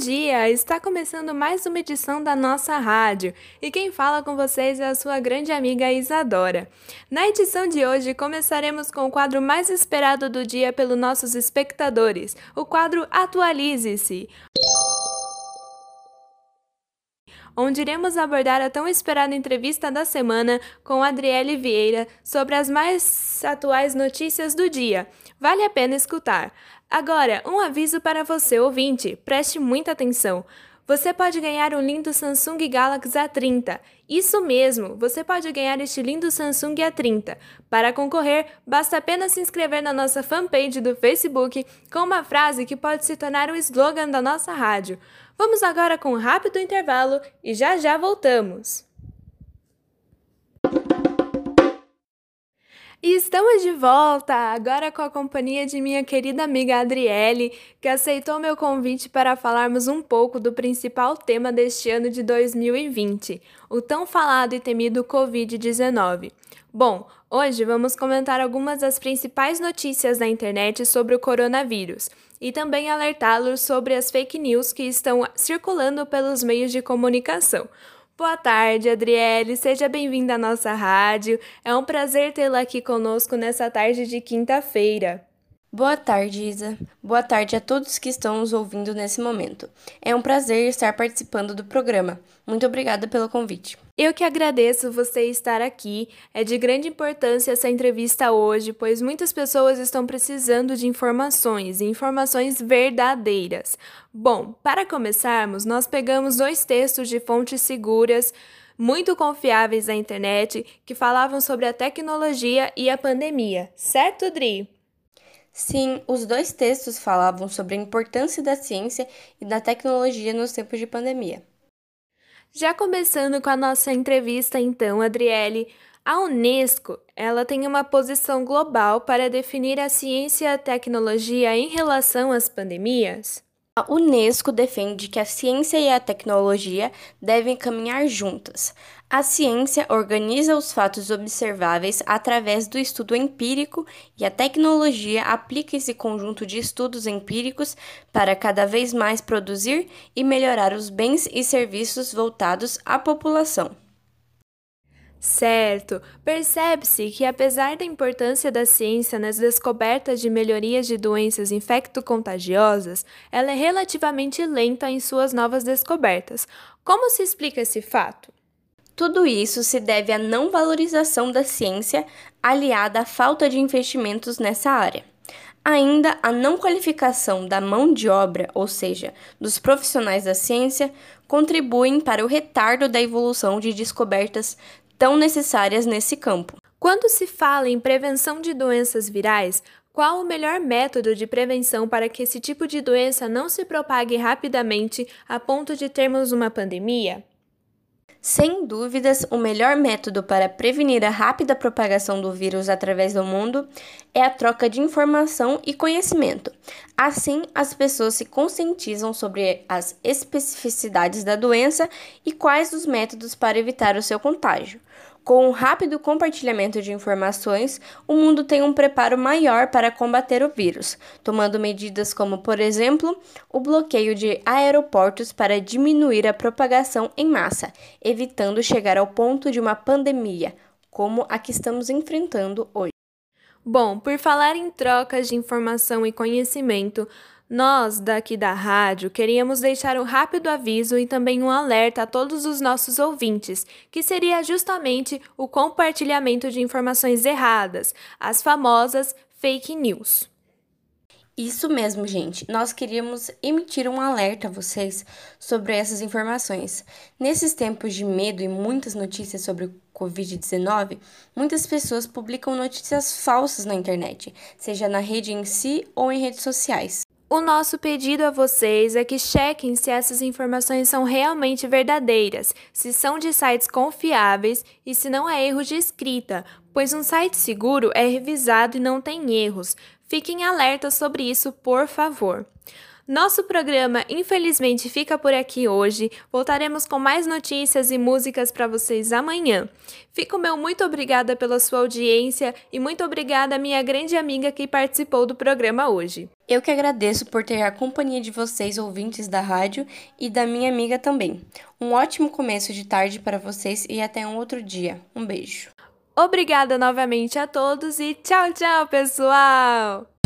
dia! Está começando mais uma edição da nossa rádio e quem fala com vocês é a sua grande amiga Isadora. Na edição de hoje começaremos com o quadro mais esperado do dia pelos nossos espectadores, o quadro Atualize-se onde iremos abordar a tão esperada entrevista da semana com Adriele Vieira sobre as mais atuais notícias do dia. Vale a pena escutar. Agora, um aviso para você, ouvinte, preste muita atenção. Você pode ganhar um lindo Samsung Galaxy A30. Isso mesmo, você pode ganhar este lindo Samsung A30. Para concorrer, basta apenas se inscrever na nossa fanpage do Facebook com uma frase que pode se tornar o slogan da nossa rádio. Vamos agora com um rápido intervalo e já já voltamos. E estamos de volta, agora com a companhia de minha querida amiga Adriele, que aceitou meu convite para falarmos um pouco do principal tema deste ano de 2020, o tão falado e temido Covid-19. Bom, hoje vamos comentar algumas das principais notícias da internet sobre o coronavírus e também alertá-los sobre as fake news que estão circulando pelos meios de comunicação. Boa tarde, Adriele. Seja bem-vinda à nossa rádio. É um prazer tê-la aqui conosco nessa tarde de quinta-feira. Boa tarde, Isa. Boa tarde a todos que estão nos ouvindo nesse momento. É um prazer estar participando do programa. Muito obrigada pelo convite. Eu que agradeço você estar aqui. É de grande importância essa entrevista hoje, pois muitas pessoas estão precisando de informações e informações verdadeiras. Bom, para começarmos, nós pegamos dois textos de fontes seguras muito confiáveis na internet que falavam sobre a tecnologia e a pandemia, certo, Dri? Sim, os dois textos falavam sobre a importância da ciência e da tecnologia nos tempos de pandemia. Já começando com a nossa entrevista, então, Adriele, a Unesco, ela tem uma posição global para definir a ciência e a tecnologia em relação às pandemias? A Unesco defende que a ciência e a tecnologia devem caminhar juntas. A ciência organiza os fatos observáveis através do estudo empírico e a tecnologia aplica esse conjunto de estudos empíricos para cada vez mais produzir e melhorar os bens e serviços voltados à população. Certo. Percebe-se que, apesar da importância da ciência nas descobertas de melhorias de doenças infecto-contagiosas, ela é relativamente lenta em suas novas descobertas. Como se explica esse fato? Tudo isso se deve à não valorização da ciência, aliada à falta de investimentos nessa área. Ainda a não qualificação da mão de obra, ou seja, dos profissionais da ciência, contribuem para o retardo da evolução de descobertas tão necessárias nesse campo. Quando se fala em prevenção de doenças virais, qual o melhor método de prevenção para que esse tipo de doença não se propague rapidamente a ponto de termos uma pandemia? Sem dúvidas, o melhor método para prevenir a rápida propagação do vírus através do mundo é a troca de informação e conhecimento. Assim, as pessoas se conscientizam sobre as especificidades da doença e quais os métodos para evitar o seu contágio. Com o rápido compartilhamento de informações, o mundo tem um preparo maior para combater o vírus, tomando medidas como, por exemplo, o bloqueio de aeroportos para diminuir a propagação em massa, evitando chegar ao ponto de uma pandemia, como a que estamos enfrentando hoje. Bom, por falar em trocas de informação e conhecimento, nós, daqui da rádio, queríamos deixar um rápido aviso e também um alerta a todos os nossos ouvintes, que seria justamente o compartilhamento de informações erradas, as famosas fake news. Isso mesmo, gente. Nós queríamos emitir um alerta a vocês sobre essas informações. Nesses tempos de medo e muitas notícias sobre o Covid-19, muitas pessoas publicam notícias falsas na internet, seja na rede em si ou em redes sociais. O nosso pedido a vocês é que chequem se essas informações são realmente verdadeiras, se são de sites confiáveis e se não é erro de escrita, pois um site seguro é revisado e não tem erros. Fiquem alertas sobre isso, por favor. Nosso programa, infelizmente, fica por aqui hoje. Voltaremos com mais notícias e músicas para vocês amanhã. Fico meu muito obrigada pela sua audiência e muito obrigada à minha grande amiga que participou do programa hoje. Eu que agradeço por ter a companhia de vocês, ouvintes da rádio, e da minha amiga também. Um ótimo começo de tarde para vocês e até um outro dia. Um beijo. Obrigada novamente a todos e tchau, tchau, pessoal!